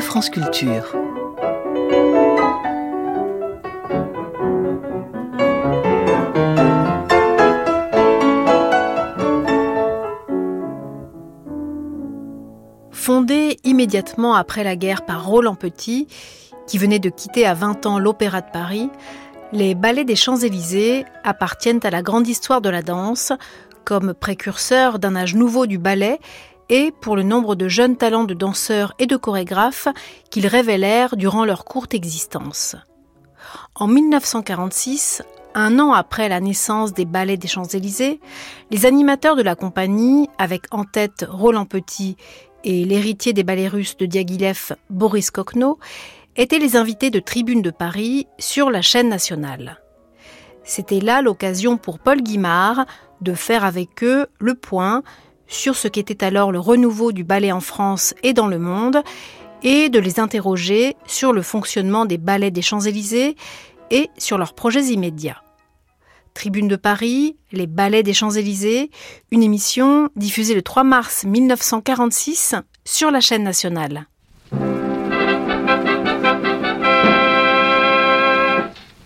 France Culture. Fondé immédiatement après la guerre par Roland Petit, qui venait de quitter à 20 ans l'Opéra de Paris, les ballets des Champs-Élysées appartiennent à la grande histoire de la danse, comme précurseurs d'un âge nouveau du ballet et pour le nombre de jeunes talents de danseurs et de chorégraphes qu'ils révélèrent durant leur courte existence. En 1946, un an après la naissance des ballets des Champs-Élysées, les animateurs de la compagnie, avec en tête Roland Petit et l'héritier des ballets russes de Diaghilev, Boris Kokno, étaient les invités de Tribune de Paris sur la chaîne nationale. C'était là l'occasion pour Paul Guimard de faire avec eux le point sur ce qu'était alors le renouveau du ballet en France et dans le monde, et de les interroger sur le fonctionnement des ballets des Champs-Élysées et sur leurs projets immédiats. Tribune de Paris, les ballets des Champs-Élysées, une émission diffusée le 3 mars 1946 sur la chaîne nationale.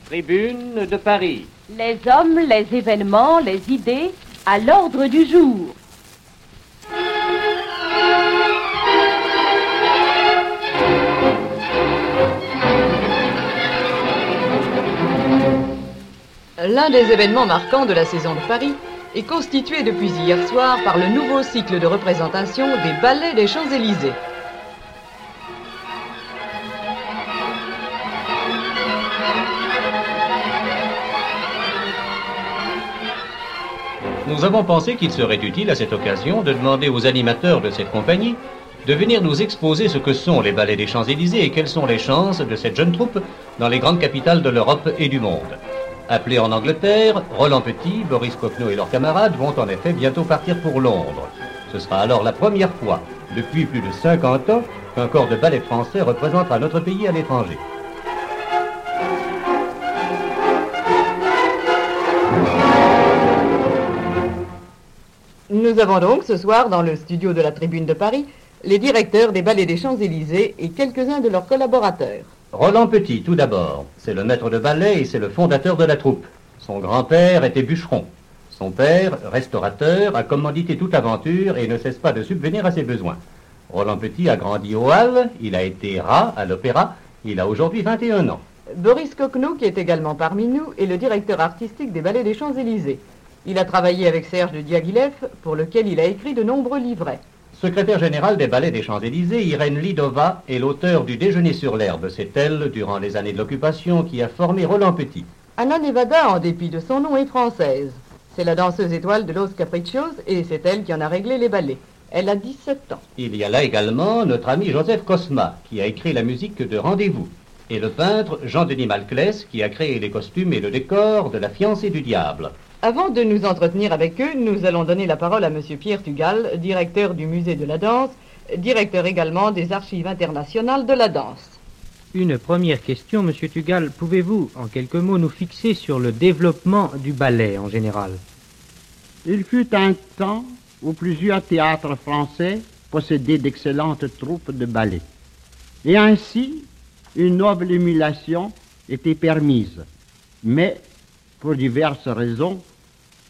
Tribune de Paris. Les hommes, les événements, les idées à l'ordre du jour. L'un des événements marquants de la saison de Paris est constitué depuis hier soir par le nouveau cycle de représentation des ballets des Champs-Élysées. Nous avons pensé qu'il serait utile à cette occasion de demander aux animateurs de cette compagnie de venir nous exposer ce que sont les ballets des Champs-Élysées et quelles sont les chances de cette jeune troupe dans les grandes capitales de l'Europe et du monde. Appelés en Angleterre, Roland Petit, Boris Kopno et leurs camarades vont en effet bientôt partir pour Londres. Ce sera alors la première fois, depuis plus de 50 ans, qu'un corps de ballet français représentera notre pays à l'étranger. Nous avons donc ce soir dans le studio de la Tribune de Paris les directeurs des ballets des Champs-Élysées et quelques-uns de leurs collaborateurs. Roland Petit, tout d'abord. C'est le maître de ballet et c'est le fondateur de la troupe. Son grand-père était bûcheron. Son père, restaurateur, a commandité toute aventure et ne cesse pas de subvenir à ses besoins. Roland Petit a grandi au Halles, il a été rat à l'opéra, il a aujourd'hui 21 ans. Boris Kokno, qui est également parmi nous, est le directeur artistique des ballets des Champs-Élysées. Il a travaillé avec Serge de Diaghilev, pour lequel il a écrit de nombreux livrets. Secrétaire général des ballets des Champs-Élysées, Irène Lidova est l'auteur du Déjeuner sur l'herbe. C'est elle, durant les années de l'occupation, qui a formé Roland Petit. Anna Nevada, en dépit de son nom, est française. C'est la danseuse étoile de Los Capriccios et c'est elle qui en a réglé les ballets. Elle a 17 ans. Il y a là également notre ami Joseph Cosma, qui a écrit la musique de Rendez-vous, et le peintre Jean-Denis Malclès, qui a créé les costumes et le décor de La fiancée du diable. Avant de nous entretenir avec eux, nous allons donner la parole à M. Pierre Tugal, directeur du musée de la danse, directeur également des archives internationales de la danse. Une première question, Monsieur Tugal. Pouvez-vous, en quelques mots, nous fixer sur le développement du ballet en général? Il fut un temps où plusieurs théâtres français possédaient d'excellentes troupes de ballet. Et ainsi, une noble émulation était permise. Mais, pour diverses raisons,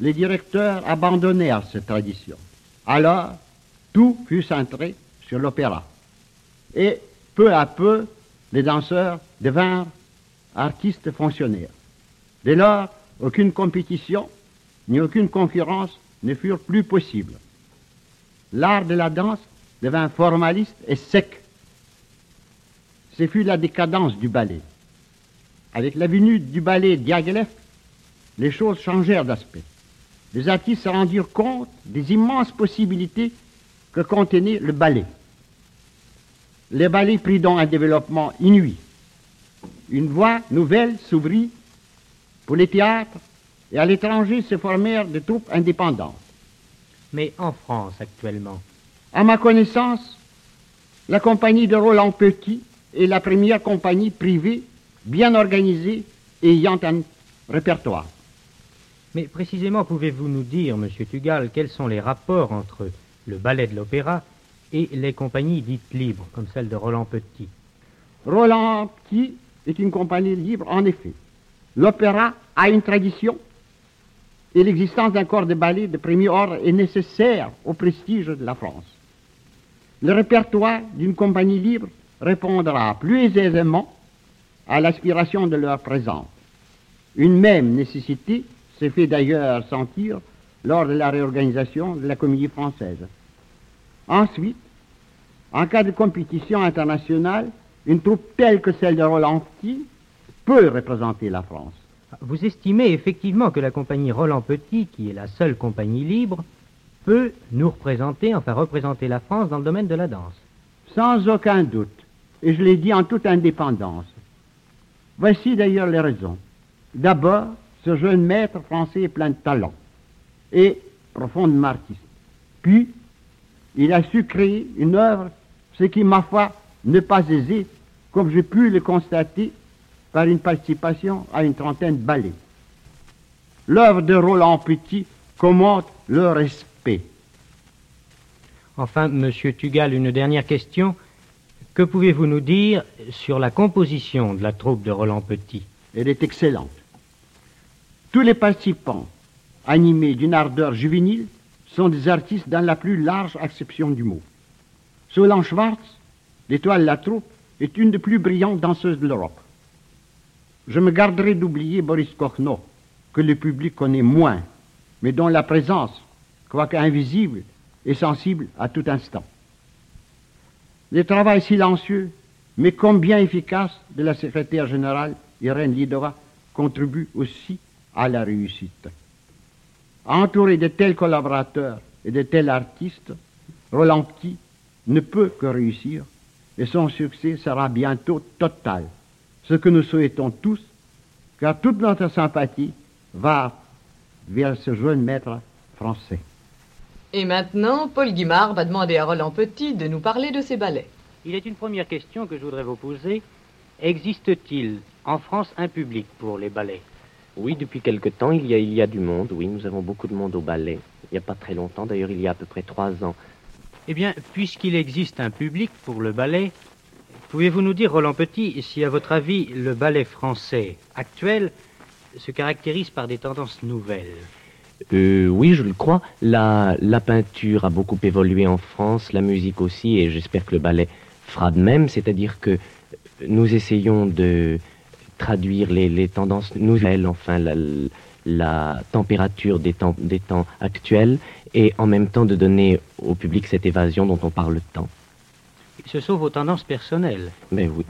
les directeurs abandonnèrent cette tradition. Alors, tout fut centré sur l'opéra. Et peu à peu, les danseurs devinrent artistes fonctionnaires. Dès lors, aucune compétition ni aucune concurrence ne furent plus possibles. L'art de la danse devint formaliste et sec. Ce fut la décadence du ballet. Avec la venue du ballet Diaghilev, les choses changèrent d'aspect. Les artistes se rendirent compte des immenses possibilités que contenait le ballet. Le ballet prit donc un développement inouï. Une voie nouvelle s'ouvrit pour les théâtres et à l'étranger se formèrent des troupes indépendantes. Mais en France actuellement? À ma connaissance, la compagnie de Roland Petit est la première compagnie privée bien organisée et ayant un répertoire. Mais précisément, pouvez-vous nous dire, Monsieur Tugal, quels sont les rapports entre le ballet de l'opéra et les compagnies dites libres, comme celle de Roland Petit? Roland Petit est une compagnie libre, en effet. L'opéra a une tradition et l'existence d'un corps de ballet de premier ordre est nécessaire au prestige de la France. Le répertoire d'une compagnie libre répondra plus aisément à l'aspiration de leur présence. Une même nécessité s'est fait d'ailleurs sentir lors de la réorganisation de la comédie française. Ensuite, en cas de compétition internationale, une troupe telle que celle de Roland Petit peut représenter la France. Vous estimez effectivement que la compagnie Roland Petit, qui est la seule compagnie libre, peut nous représenter, enfin représenter la France dans le domaine de la danse Sans aucun doute, et je l'ai dit en toute indépendance. Voici d'ailleurs les raisons. D'abord, ce jeune maître français est plein de talent et profondément artiste. Puis, il a su créer une œuvre, ce qui, ma foi, n'est pas aisé, comme j'ai pu le constater par une participation à une trentaine de ballets. L'œuvre de Roland Petit commande le respect. Enfin, Monsieur Tugal, une dernière question. Que pouvez-vous nous dire sur la composition de la troupe de Roland Petit? Elle est excellente. Tous les participants, animés d'une ardeur juvénile, sont des artistes dans la plus large acception du mot. Solange Schwartz, l'étoile la troupe, est une des plus brillantes danseuses de l'Europe. Je me garderai d'oublier Boris Kochno, que le public connaît moins, mais dont la présence, quoique invisible, est sensible à tout instant. Le travail silencieux, mais combien efficace, de la secrétaire générale Irène Lidova contribue aussi à la réussite. Entouré de tels collaborateurs et de tels artistes, Roland Petit ne peut que réussir et son succès sera bientôt total. Ce que nous souhaitons tous, car toute notre sympathie va vers ce jeune maître français. Et maintenant, Paul Guimard va demander à Roland Petit de nous parler de ses ballets. Il est une première question que je voudrais vous poser. Existe-t-il en France un public pour les ballets? Oui, depuis quelque temps, il y, a, il y a du monde. Oui, nous avons beaucoup de monde au ballet. Il n'y a pas très longtemps, d'ailleurs, il y a à peu près trois ans. Eh bien, puisqu'il existe un public pour le ballet, pouvez-vous nous dire, Roland Petit, si à votre avis, le ballet français actuel se caractérise par des tendances nouvelles? Euh, oui, je le crois. La, la peinture a beaucoup évolué en France, la musique aussi, et j'espère que le ballet fera de même, c'est-à-dire que nous essayons de traduire les, les tendances nouvelles, enfin la, la température des temps, des temps actuels, et en même temps de donner au public cette évasion dont on parle tant. Ce sont vos tendances personnelles. Mais oui.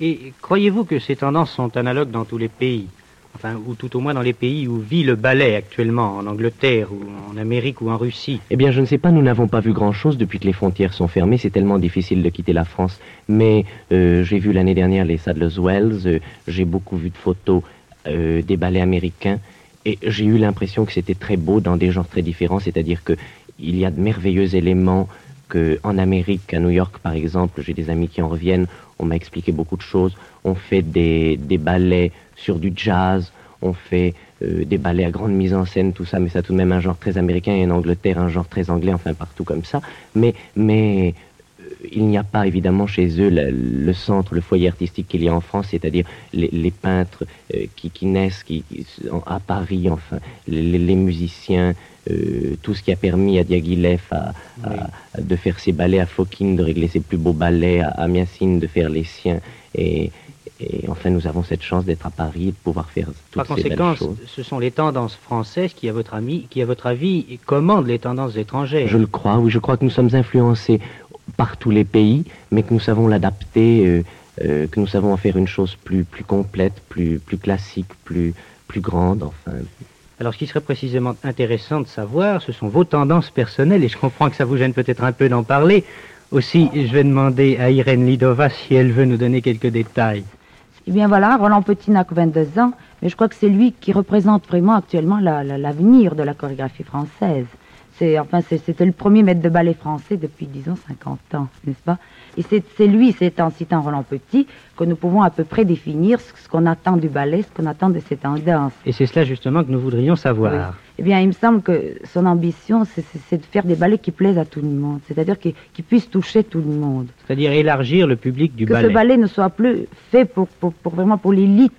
Et croyez-vous que ces tendances sont analogues dans tous les pays? Enfin, ou tout au moins dans les pays où vit le ballet actuellement, en Angleterre, ou en Amérique, ou en Russie. Eh bien, je ne sais pas, nous n'avons pas vu grand-chose depuis que les frontières sont fermées. C'est tellement difficile de quitter la France. Mais euh, j'ai vu l'année dernière les Sadler's Wells, euh, j'ai beaucoup vu de photos euh, des ballets américains, et j'ai eu l'impression que c'était très beau dans des genres très différents, c'est-à-dire que il y a de merveilleux éléments que en Amérique, à New York par exemple, j'ai des amis qui en reviennent, on m'a expliqué beaucoup de choses. On fait des, des ballets sur du jazz, on fait euh, des ballets à grande mise en scène, tout ça, mais ça tout de même un genre très américain et en Angleterre un genre très anglais, enfin partout comme ça. Mais, mais euh, il n'y a pas évidemment chez eux le, le centre, le foyer artistique qu'il y a en France, c'est-à-dire les, les, peintres euh, qui, qui, naissent qui, à Paris, enfin, les, les musiciens, euh, tout ce qui a permis à Diaghilev à, oui. à, de faire ses ballets, à Fokine de régler ses plus beaux ballets, à, à Miacine de faire les siens. Et, et enfin, nous avons cette chance d'être à Paris et de pouvoir faire toutes Par ces conséquent, belles choses. ce sont les tendances françaises qui, à votre, ami, qui, à votre avis, commandent les tendances étrangères. Je le crois, oui. Je crois que nous sommes influencés par tous les pays, mais que nous savons l'adapter, euh, euh, que nous savons en faire une chose plus, plus complète, plus, plus classique, plus, plus grande, enfin. Alors, ce qui serait précisément intéressant de savoir, ce sont vos tendances personnelles, et je comprends que ça vous gêne peut-être un peu d'en parler. Aussi, je vais demander à Irène Lidova si elle veut nous donner quelques détails. Eh bien voilà, Roland Petit n'a que 22 ans, mais je crois que c'est lui qui représente vraiment actuellement l'avenir la, la, de la chorégraphie française. C'est enfin c'était le premier maître de ballet français depuis disons 50 ans, n'est-ce pas? Et c'est lui, c'est en citant Roland Petit que nous pouvons à peu près définir ce, ce qu'on attend du ballet, ce qu'on attend de cette tendance. Et c'est cela justement que nous voudrions savoir. Eh bien, il me semble que son ambition, c'est- de faire des ballets qui plaisent à tout le monde, c'est-à-dire qui, qui puissent toucher tout le monde. C'est-à-dire élargir le public du que ballet. ce ballet ne soit plus fait pour, pour, pour vraiment pour l'élite,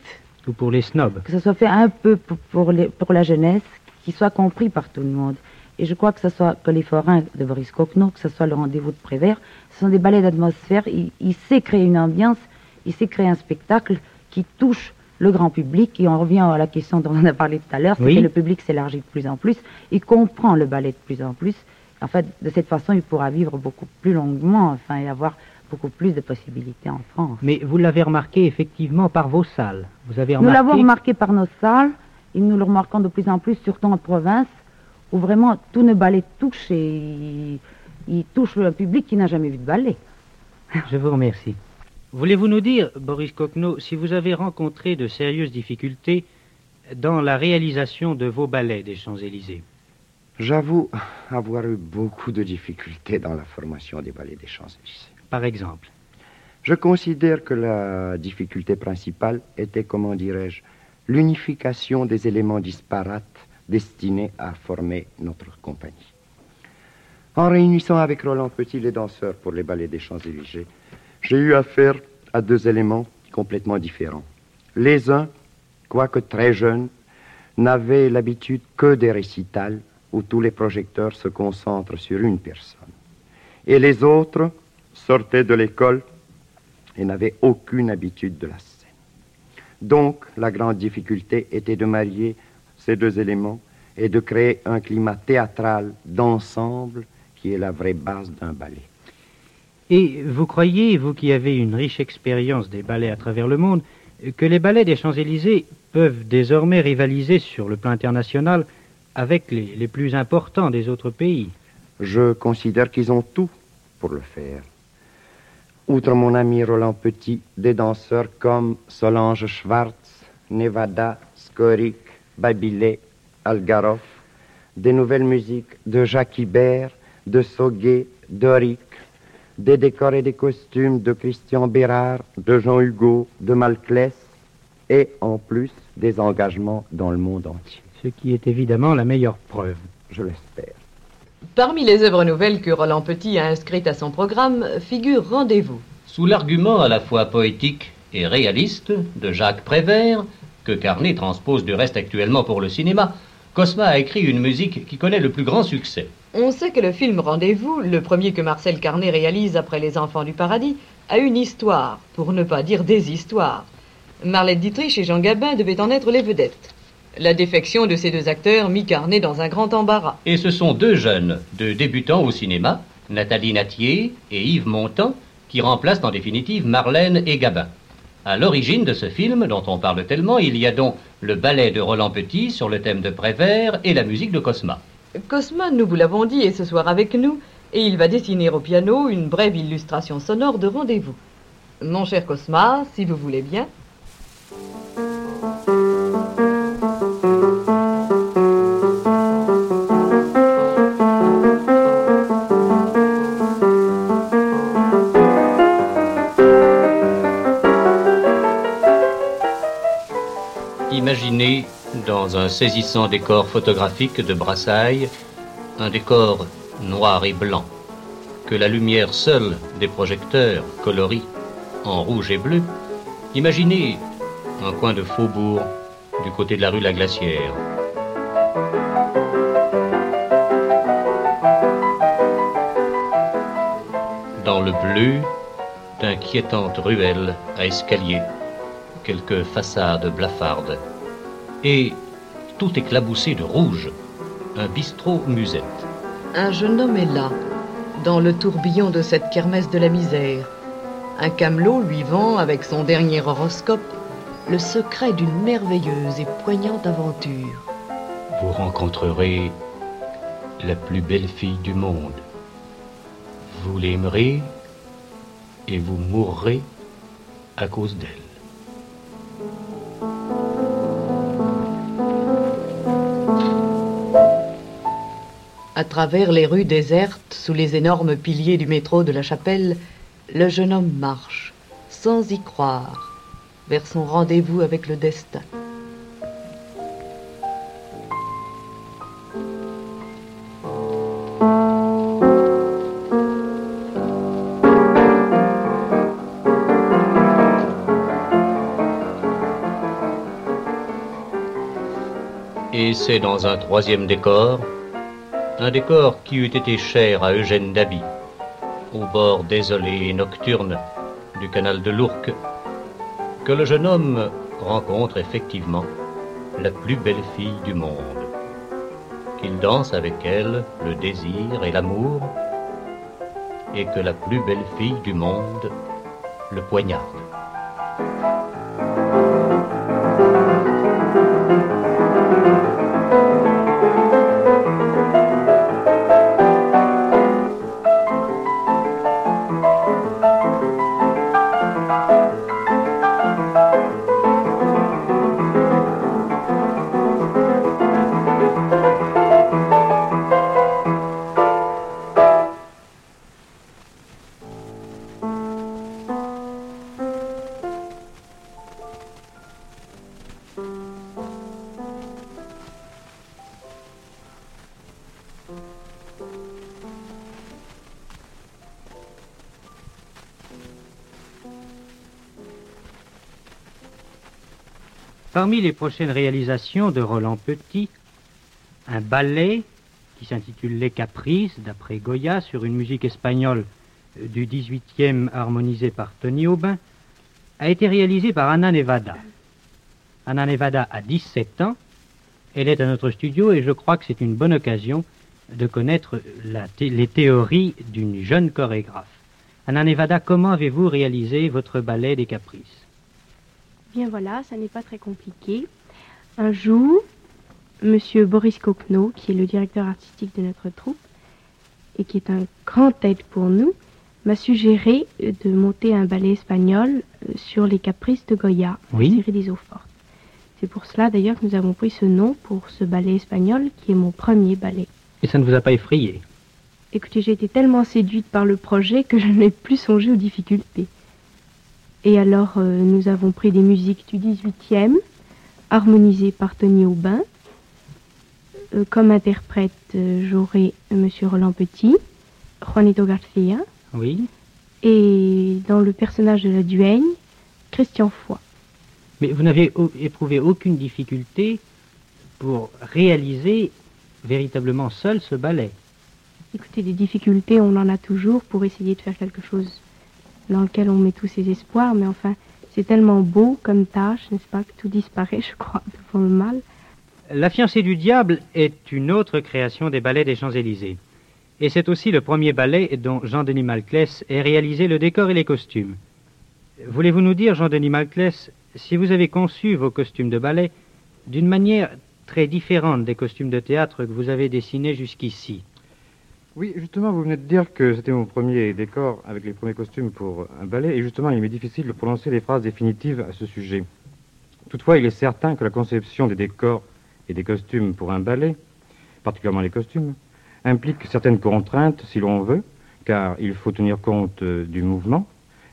Ou pour les snobs. que ce soit fait un peu pour, pour, les- pour la jeunesse, qu'il soit compris par tout le monde. Et je crois que ce soit que les forains de Boris Coquenot, que ce soit le rendez-vous de Prévert, ce sont des ballets d'atmosphère. Il, il sait créer une ambiance, il sait créer un spectacle qui touche le grand public. Et on revient à la question dont on a parlé tout à l'heure, c'est Oui. que le public s'élargit de plus en plus, il comprend le ballet de plus en plus. En fait, de cette façon, il pourra vivre beaucoup plus longuement, enfin, et avoir beaucoup plus de possibilités en France. Mais vous l'avez remarqué effectivement par vos salles. Vous avez Nous remarqué. l'avons remarqué par nos salles, et nous le remarquons de plus en plus, surtout en province, où vraiment tout le ballet touche et il, il touche un public qui n'a jamais vu de ballet. Je vous remercie. Voulez-vous nous dire, Boris Coquenot, si vous avez rencontré de sérieuses difficultés dans la réalisation de vos ballets des Champs-Élysées? J'avoue avoir eu beaucoup de difficultés dans la formation des ballets des Champs-Élysées. Par exemple? Je considère que la difficulté principale était, comment dirais-je, l'unification des éléments disparates destinés à former notre compagnie. En réunissant avec Roland Petit les danseurs pour les ballets des Champs-Élysées, j'ai eu affaire à deux éléments complètement différents. Les uns, quoique très jeunes, n'avaient l'habitude que des récitals où tous les projecteurs se concentrent sur une personne. Et les autres sortaient de l'école et n'avaient aucune habitude de la scène. Donc, la grande difficulté était de marier ces deux éléments et de créer un climat théâtral d'ensemble qui est la vraie base d'un ballet. Et vous croyez, vous qui avez une riche expérience des ballets à travers le monde, que les ballets des Champs-Élysées peuvent désormais rivaliser sur le plan international avec les, les plus importants des autres pays? Je considère qu'ils ont tout pour le faire. Outre mon ami Roland Petit, des danseurs comme Solange Schwartz, Nevada, Skorik, Babilé, Algarov, des nouvelles musiques de Jacques Ibert, de Soguet, d'Oric, des décors et des costumes de Christian Bérard, de Jean Hugo, de Malclès, et en plus des engagements dans le monde entier. Ce qui est évidemment la meilleure preuve. Je l'espère. Parmi les œuvres nouvelles que Roland Petit a inscrites à son programme figure Rendez-vous. Sous l'argument à la fois poétique et réaliste de Jacques Prévert, que Carnet transpose du reste actuellement pour le cinéma, Cosma a écrit une musique qui connaît le plus grand succès. On sait que le film Rendez-vous, le premier que Marcel Carnet réalise après Les Enfants du Paradis, a une histoire, pour ne pas dire des histoires. Marlène Dietrich et Jean Gabin devaient en être les vedettes. La défection de ces deux acteurs mit Carnet dans un grand embarras. Et ce sont deux jeunes, deux débutants au cinéma, Nathalie Natier et Yves Montand, qui remplacent en définitive Marlène et Gabin. À l'origine de ce film, dont on parle tellement, il y a donc le ballet de Roland Petit sur le thème de Prévert et la musique de Cosma. Cosma, nous vous l'avons dit, est ce soir avec nous, et il va dessiner au piano une brève illustration sonore de Rendez-vous. Mon cher Cosma, si vous voulez bien. Dans un saisissant décor photographique de Brassailles, un décor noir et blanc, que la lumière seule des projecteurs colorie en rouge et bleu. Imaginez un coin de faubourg du côté de la rue La Glacière. Dans le bleu, d'inquiétantes ruelles à escalier, quelques façades blafardes, et tout éclaboussé de rouge, un bistrot musette. Un jeune homme est là, dans le tourbillon de cette kermesse de la misère. Un camelot lui vend, avec son dernier horoscope, le secret d'une merveilleuse et poignante aventure. Vous rencontrerez la plus belle fille du monde. Vous l'aimerez et vous mourrez à cause d'elle. À travers les rues désertes, sous les énormes piliers du métro de la chapelle, le jeune homme marche, sans y croire, vers son rendez-vous avec le destin. Et c'est dans un troisième décor, un décor qui eût été cher à Eugène Daby, au bord désolé et nocturne du canal de l'Ourcq, que le jeune homme rencontre effectivement la plus belle fille du monde, qu'il danse avec elle le désir et l'amour, et que la plus belle fille du monde le poignarde. Parmi les prochaines réalisations de Roland Petit, un ballet qui s'intitule Les Caprices, d'après Goya, sur une musique espagnole du 18e harmonisée par Tony Aubin, a été réalisé par Anna Nevada. Anna Nevada a 17 ans, elle est à notre studio et je crois que c'est une bonne occasion de connaître les théories d'une jeune chorégraphe. Anna Nevada, comment avez-vous réalisé votre ballet des Caprices? Bien voilà, ça n'est pas très compliqué. Un jour, Monsieur Boris Kokno, qui est le directeur artistique de notre troupe et qui est un grand aide pour nous, m'a suggéré de monter un ballet espagnol euh, sur les caprices de Goya, Oui. la série des eaux fortes. C'est pour cela d'ailleurs que nous avons pris ce nom pour ce ballet espagnol qui est mon premier ballet. Et ça ne vous a pas effrayé? Écoutez, j'ai été tellement séduite par le projet que je n'ai plus songé aux difficultés. Et alors, euh, nous avons pris des musiques du 18e, harmonisées par Tony Aubin. Euh, comme interprète, euh, j'aurai Monsieur Roland Petit, Juanito Garcia, Oui. et dans le personnage de la duègne, Christian Foy. Mais vous n'avez éprouvé aucune difficulté pour réaliser véritablement seul ce ballet. Écoutez, des difficultés, on en a toujours pour essayer de faire quelque chose dans lequel on met tous ses espoirs, mais enfin, c'est tellement beau comme tâche, n'est-ce pas, que tout disparaît, je crois, devant le mal. La fiancée du diable est une autre création des ballets des Champs-Élysées. Et c'est aussi le premier ballet dont Jean-Denis Malclès ait réalisé le décor et les costumes. Voulez-vous nous dire, Jean-Denis Malclès, si vous avez conçu vos costumes de ballet d'une manière très différente des costumes de théâtre que vous avez dessinés jusqu'ici? Oui, justement, vous venez de dire que c'était mon premier décor avec les premiers costumes pour un ballet, et justement, il m'est difficile de prononcer les phrases définitives à ce sujet. Toutefois, il est certain que la conception des décors et des costumes pour un ballet, particulièrement les costumes, implique certaines contraintes, si l'on veut, car il faut tenir compte euh, du mouvement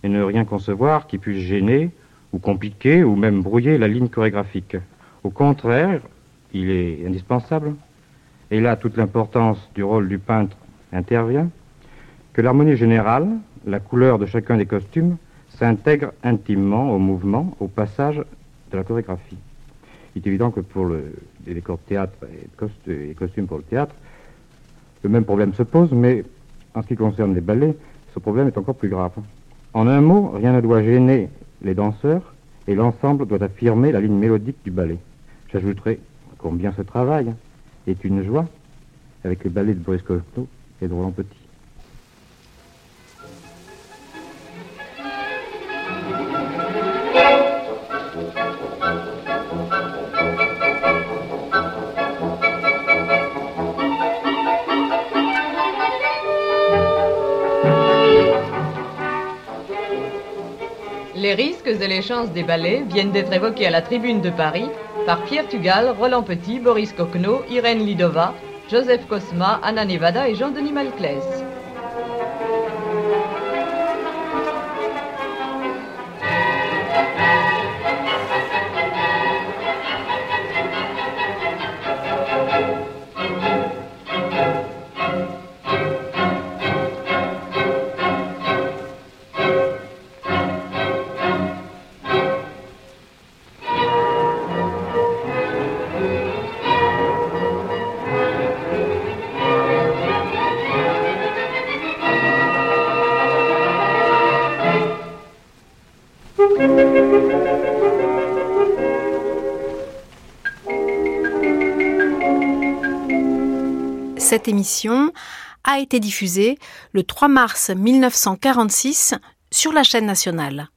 et ne rien concevoir qui puisse gêner ou compliquer ou même brouiller la ligne chorégraphique. Au contraire, il est indispensable, et là toute l'importance du rôle du peintre intervient, que l'harmonie générale, la couleur de chacun des costumes, s'intègre intimement au mouvement, au passage de la chorégraphie. Il est évident que pour le, les décors de théâtre et, et costumes pour le théâtre, le même problème se pose, mais en ce qui concerne les ballets, ce problème est encore plus grave. En un mot, rien ne doit gêner les danseurs et l'ensemble doit affirmer la ligne mélodique du ballet. J'ajouterai combien ce travail est une joie avec le ballet de Boris Cosno et Roland Petit. Les risques et les chances des ballets viennent d'être évoqués à la tribune de Paris par Pierre Tugal, Roland Petit, Boris Coquenot, Irène Lidova, Joseph Cosma, Anna Nevada et Jean-Denis Malclès. A été diffusée le 3 mars 1946 sur la chaîne nationale.